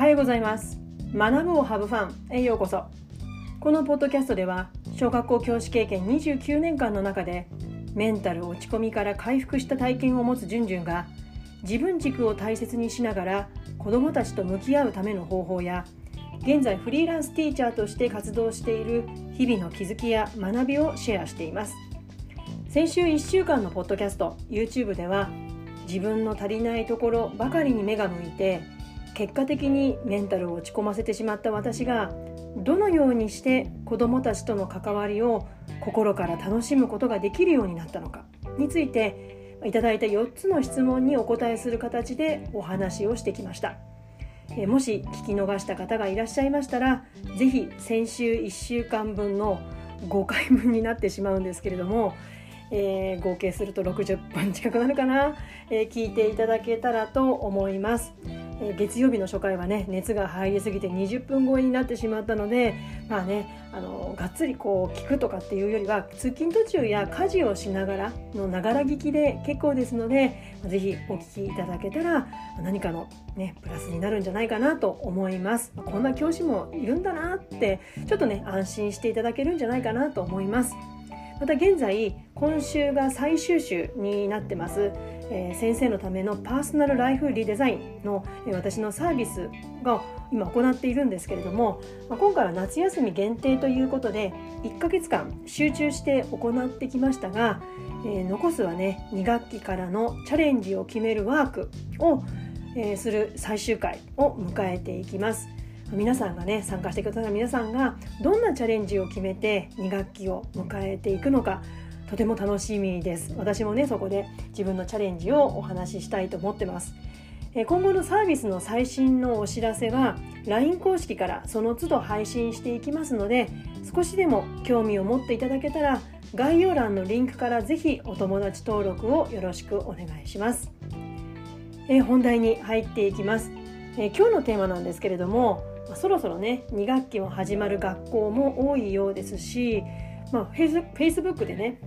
はようございます。学ぶをハブファンへようこそ。このポッドキャストでは小学校教師経験29年間の中でメンタル落ち込みから回復した体験を持つじゅんじゅんが自分軸を大切にしながら子どもたちと向き合うための方法や現在フリーランスティーチャーとして活動している日々の気づきや学びをシェアしています。先週1週間のポッドキャスト YouTube では自分の足りないところばかりに目が向いて結果的にメンタルを落ち込ませてしまった私がどのようにして子どもたちとの関わりを心から楽しむことができるようになったのかについていただいた4つの質問にお答えする形でお話をしてきましたもし聞き逃した方がいらっしゃいましたら是非先週1週間分の5回分になってしまうんですけれどもえー、合計すると60分近くなるかな、えー、聞いていただけたらと思います。え月曜日の初回はね熱が入りすぎて20分超えになってしまったのでまあねあのがっつりこう聞くとかっていうよりは通勤途中や家事をしながらのながら聞きで結構ですので是非お聞きいただけたら何かのねプラスになるんじゃないかなと思いますこんな教師もいるんだなってちょっとね安心していただけるんじゃないかなと思います。また現在今週が最終週になってます、え、先生のためのパーソナルライフリデザインの、え、私のサービスが今行っているんですけれども、ま、今回は夏休み限定ということで1ヶ月間集中して行ってきましたが、え、残すはね2学期からのチャレンジを決めるワークを、えする最終回を迎えていきます。皆さんがね参加してくださる皆さんがどんなチャレンジを決めて2学期を迎えていくのかとても楽しみです。私もねそこで自分のチャレンジをお話ししたいと思ってます。今後のサービスの最新のお知らせは LINE 公式からその都度配信していきますので少しでも興味を持っていただけたら概要欄のリンクからぜひお友達登録をよろしくお願いします。え本題に入っていきます。え今日のテーマなんですけれどもま、そろそろね2学期も始まる学校も多いようですし、まあ、フェイスブックでね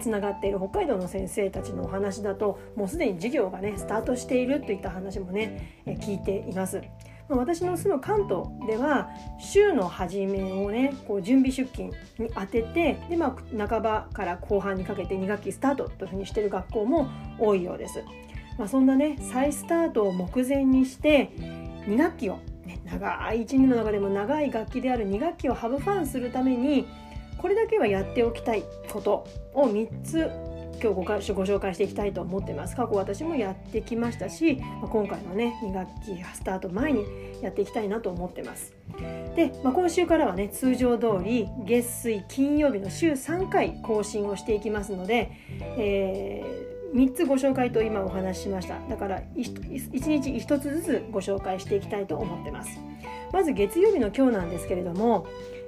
つながっている北海道の先生たちのお話だともうすでに授業がねスタートしているといった話もね聞いています。私の住む関東では週の初めをねこう準備出勤に当ててで、まあ、半ばから後半にかけて2学期スタートというふうにしている学校も多いようです。まあ、そんなね再スタートを目前にして2学期をね、長い1年の中でも長い楽器である2学期をハブファンするためにこれだけはやっておきたいことを3つ今日ごご紹介していきたいと思ってます。過去私もやってきましたし今回のね2学期スタート前にやっていきたいなと思ってます。で、まあ、今週からはね通常通り月水金曜日の週3回更新をしていきますので、えー3つご紹介と今お話ししました。だから1日1つずつご紹介していきたいと思ってます。まず月曜日の今日なんですけれども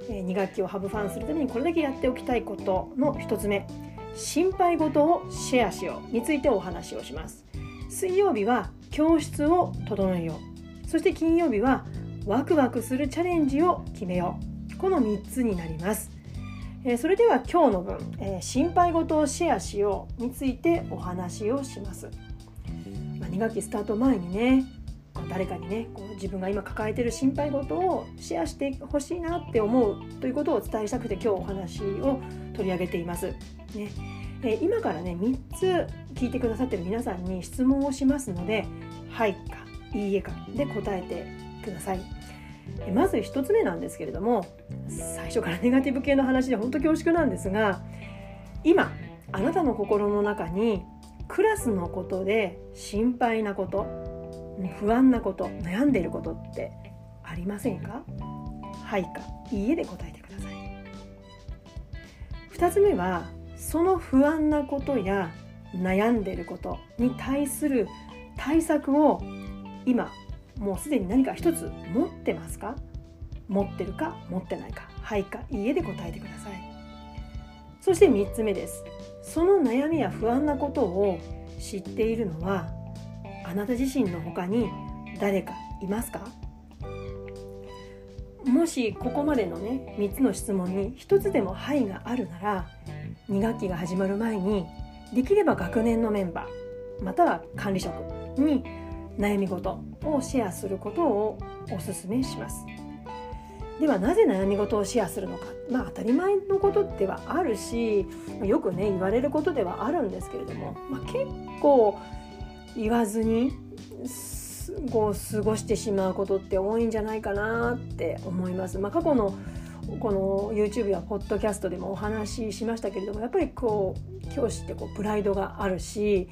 え2学期をハブファンするためにこれだけやっておきたいことの1つ目心配事をシェアしようについてお話をします。水曜日は教室を整えよう。そして金曜日はワクワクするチャレンジを決めよう。この3つになります。え、それでは今日の分、えー、心配事をシェアしようについてお話をします。ま、2学期スタート前にね誰かにねこう自分が今抱えてる心配事をシェアしてほしいなって思うということをお伝えしたくて今日お話を取り上げています。ねえー、今からね3つ聞いてくださってる皆さんに質問をしますので「はい」か「いいえ」かで答えてください。まず1つ目なんですけれども最初からネガティブ系の話で本当恐縮なんですが今あなたの心の中にクラスのことで心配なこと不安なこと悩んでいることってありませんか？はいかいいえで答えてください。2つ目はその不安なことや悩んでいることに対する対策を今もうすでに何か一つ持ってますか？持ってるか？持ってないか？はいかいいえで答えてください。そして3つ目です。その悩みや不安なことを知っているのはあなた自身の他に誰かいますか？もしここまでのね3つの質問に1つでも「はい」があるなら2学期が始まる前にできれば学年のメンバーまたは管理職に悩み事をシェアすることをお勧めします。ではなぜ悩み事をシェアするのか？まあ当たり前のことではあるしよくね言われることではあるんですけれども、まあ、結構言わずにこう過ごしてしまうことって多いんじゃないかなって思います。まあ、過去のこの YouTube やポッドキャストでもお話ししましたけれどもやっぱりこう教師ってこうプライドがあるし、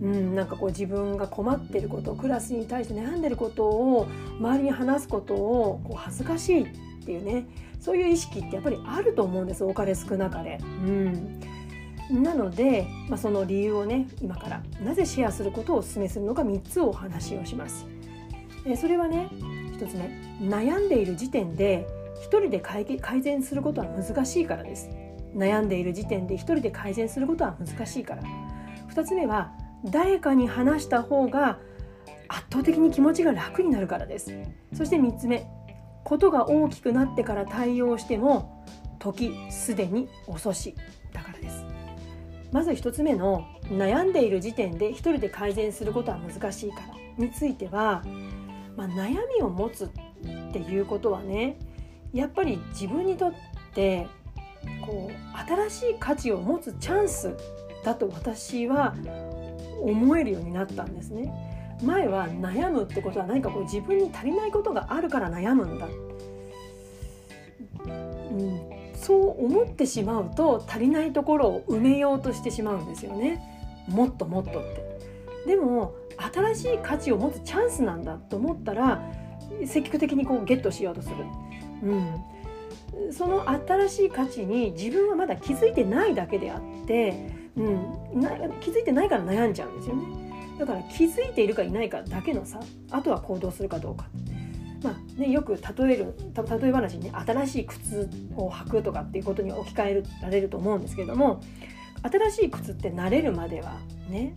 うん、なんかこう自分が困ってることクラスに対して悩んでることを周りに話すことをこう恥ずかしいっていうねそういう意識ってやっぱりあると思うんです多かれ少なかれ。うんなので、まあ、その理由をね今からなぜシェアすることをお勧めするのか3つお話をします。えそれはね1つ目悩んでいる時点で1人で改善することは難しいからです。悩んでいる時点で1人で改善することは難しいから。2つ目は誰かに話した方が圧倒的に気持ちが楽になるからです。そして3つ目ことが大きくなってから対応しても時すでに遅しだからですまず1つ目の悩んでいる時点で1人で改善することは難しいからについては、まあ、悩みを持つっていうことはねやっぱり自分にとってこう新しい価値を持つチャンスだと私は思えるようになったんですね。前は悩むってことは何かこう自分に足りないことがあるから悩むんだ、うん、そう思ってしまうと足りないところを埋めようとしてしまうんですよねもっともっとって。でも新しい価値を持つチャンスなんだと思ったら積極的にこうゲットしようとする。うん、その新しい価値に自分はまだ気づいてないだけであって、うん、な気づいてないから悩んじゃうんですよね。だから気づいているかいないかだけのさあとは行動するかどうか。ね、よく例える例え話にね新しい靴を履くとかっていうことに置き換えられると思うんですけれども新しい靴って慣れるまではね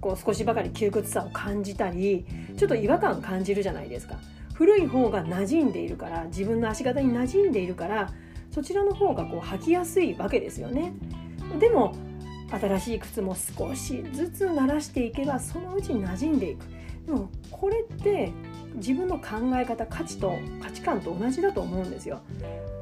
こう少しばかり窮屈さを感じたりちょっと違和感感じるじゃないですか。古い方が馴染んでいるから自分の足型に馴染んでいるからそちらの方がこう履きやすいわけですよね。でも新しい靴も少しずつ慣らしていけばそのうちに馴染んでいく。でもこれって自分の考え方価値と価値観と同じだと思うんですよ。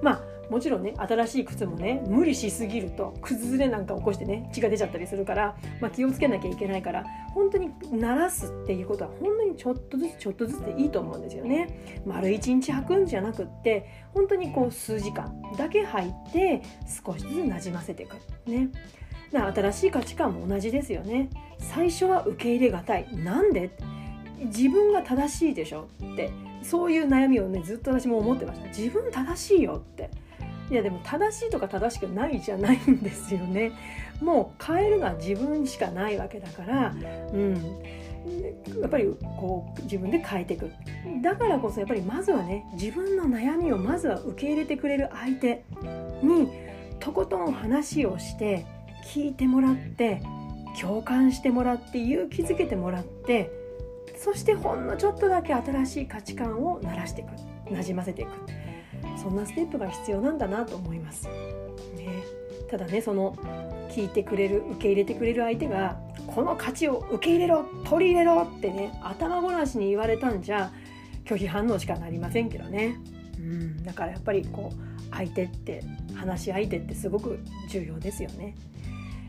まあもちろんね新しい靴もね無理しすぎると崩れなんか起こしてね血が出ちゃったりするから、まあ、気をつけなきゃいけないから本当に慣らすっていうことは本当にちょっとずつちょっとずつでいいと思うんですよね。丸一日履くんじゃなくって本当にこう数時間だけ履いて少しずつなじませていく。ね。新しい価値観も同じですよね。最初は受け入れがたい。なんで？自分が正しいでしょってそういう悩みをねずっと私も思ってました。自分正しいよって。いやでも正しいとか正しくないじゃないんですよね。もう変えるのは自分しかないわけだからうん。やっぱりこう自分で変えていく。だからこそやっぱりまずはね自分の悩みをまずは受け入れてくれる相手にとことん話をして聞いてもらって共感してもらって勇気づけてもらってそしてほんのちょっとだけ新しい価値観を鳴らしていくなじませていくそんなステップが必要なんだなと思います。ね、ただねその聞いてくれる受け入れてくれる相手がこの価値を受け入れろ取り入れろってね頭ごなしに言われたんじゃ拒否反応しかなりませんけどね。うん、だからやっぱりこう相手って話し相手ってすごく重要ですよね。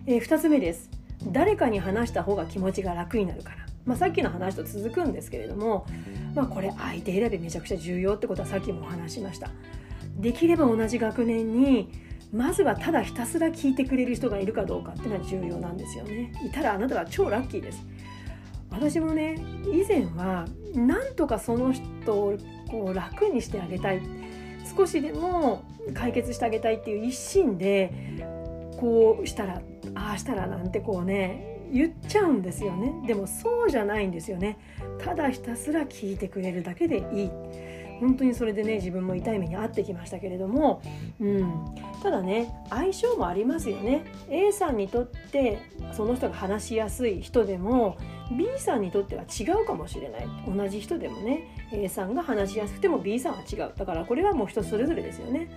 えー、2つ目です誰かに話した方が気持ちが楽になるから、まあ、さっきの話と続くんですけれども、まあ、これ相手選びめちゃくちゃ重要ってことはさっきもお話しました。できれば同じ学年にまずはただひたすら聞いてくれる人がいるかどうかっていうのは重要なんですよね。いたらあなたは超ラッキーです。私もね以前はなんとかその人をこう楽にしてあげたい。少しでも解決してあげたいっていう一心でこうしたらああしたらなんてこうね言っちゃうんですよね。でもそうじゃないんですよね。ただひたすら聞いてくれるだけでいい。本当にそれでね自分も痛い目に遭ってきましたけれども、うん、ただね相性もありますよね。A さんにとってその人が話しやすい人でも B さんにとっては違うかもしれない。同じ人でもね A さんが話しやすくても B さんは違う。だからこれはもう人それぞれですよね。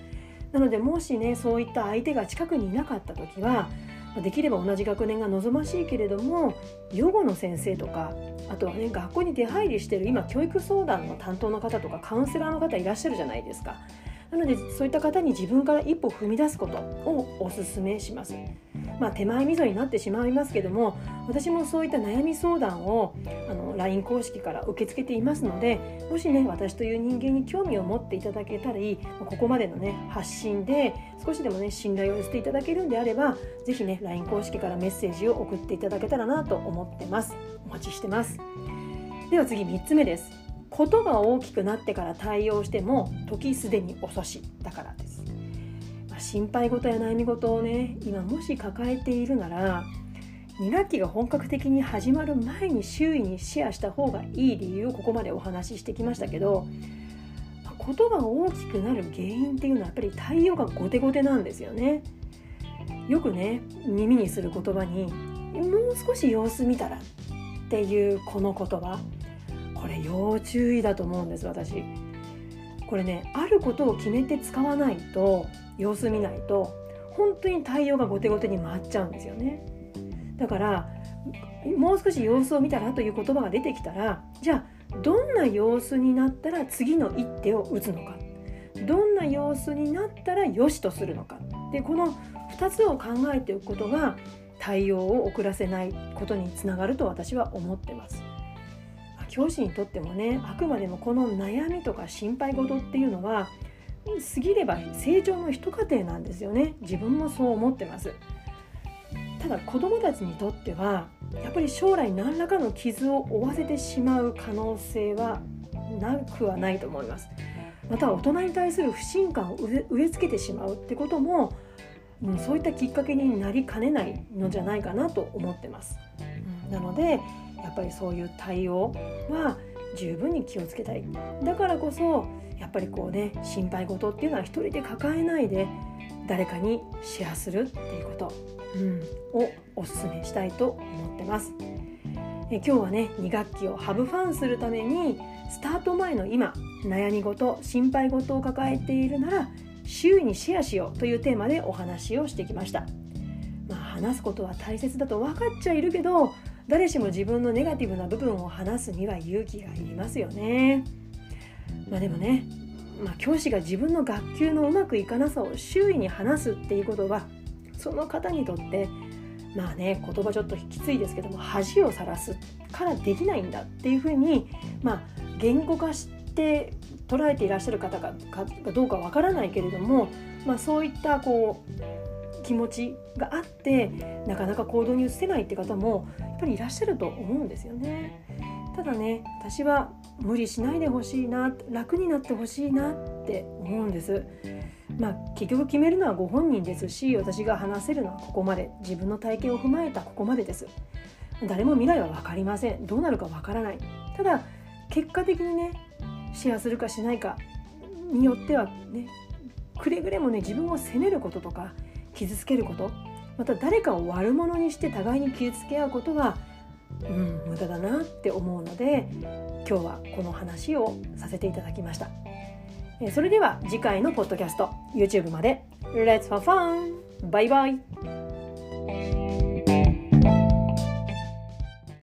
なのでもしねそういった相手が近くにいなかった時はできれば同じ学年が望ましいけれども予後の先生とかあとはね学校に出入りしてる今教育相談の担当の方とかカウンセラーの方いらっしゃるじゃないですか。なのでそういった方に自分から一歩踏み出すことをおすすめします。まあ、手前味噌になってしまいますけども私もそういった悩み相談をあの LINE 公式から受け付けていますのでもしね私という人間に興味を持っていただけたりここまでのね発信で少しでもね信頼を寄せていただけるんであれば是非ね LINE 公式からメッセージを送っていただけたらなと思ってます。お待ちしてます。では次3つ目です。ことが大きくなってから対応しても時すでに遅し。だからです心配事や悩み事をね今もし抱えているなら2学期が本格的に始まる前に周囲にシェアした方がいい理由をここまでお話ししてきましたけどことが大きくなる原因っていうのはやっぱり対応が後手後手なんですよね。よくね耳にする言葉に「もう少し様子見たら」っていうこの言葉これ要注意だと思うんです私。これねあることを決めて使わないと様子見ないと本当に対応が後手後手に回っちゃうんですよね。だからもう少し様子を見たらという言葉が出てきたらじゃあどんな様子になったら次の一手を打つのか。どんな様子になったら良しとするのか。でこの2つを考えておくことが対応を遅らせないことにつながると私は思ってます。教師にとってもねあくまでもこの悩みとか心配事っていうのは過ぎれば成長の一過程なんですよね。自分もそう思ってます。ただ子どもたちにとってはやっぱり将来何らかの傷を負わせてしまう可能性はなくはないと思います。また大人に対する不信感を植え付けてしまうってことも、うん、そういったきっかけになりかねないのじゃないかなと思ってます、うん、なのでやっぱりそういう対応は十分に気をつけたいだからこそやっぱりこうね心配事っていうのは一人で抱えないで誰かにシェアするっていうこと、うん、をおすすめしたいと思ってます。え今日はね2学期をハブファンするためにスタート前の今悩み事心配事を抱えているなら周囲にシェアしようというテーマでお話をしてきました。まあ、話すことは大切だと分かっちゃいるけど誰しも自分のネガティブな部分を話すには勇気がいりますよね。まあでもね、まあ、教師が自分の学級のうまくいかなさを周囲に話すっていうことはその方にとってまあね言葉ちょっときついですけども恥をさらすからできないんだっていうふうにまあ言語化して捉えていらっしゃる方がどうかわからないけれども、まあ、そういったこう気持ちがあってなかなか行動に移せないって方もやっぱりいらっしゃると思うんですよね。ただね私は無理しないでほしいな楽になってほしいなって思うんです。まあ結局決めるのはご本人ですし私が話せるのはここまで自分の体験を踏まえたここまでです。誰も未来は分かりません。どうなるか分からない。ただ結果的にねシェアするかしないかによってはねくれぐれもね自分を責めることとか傷つけること。また誰かを悪者にして互いに傷つけ合うことはうん無駄だなって思うので今日はこの話をさせていただきました。それでは次回のポッドキャスト YouTube まで。Let's have fun! バイバイ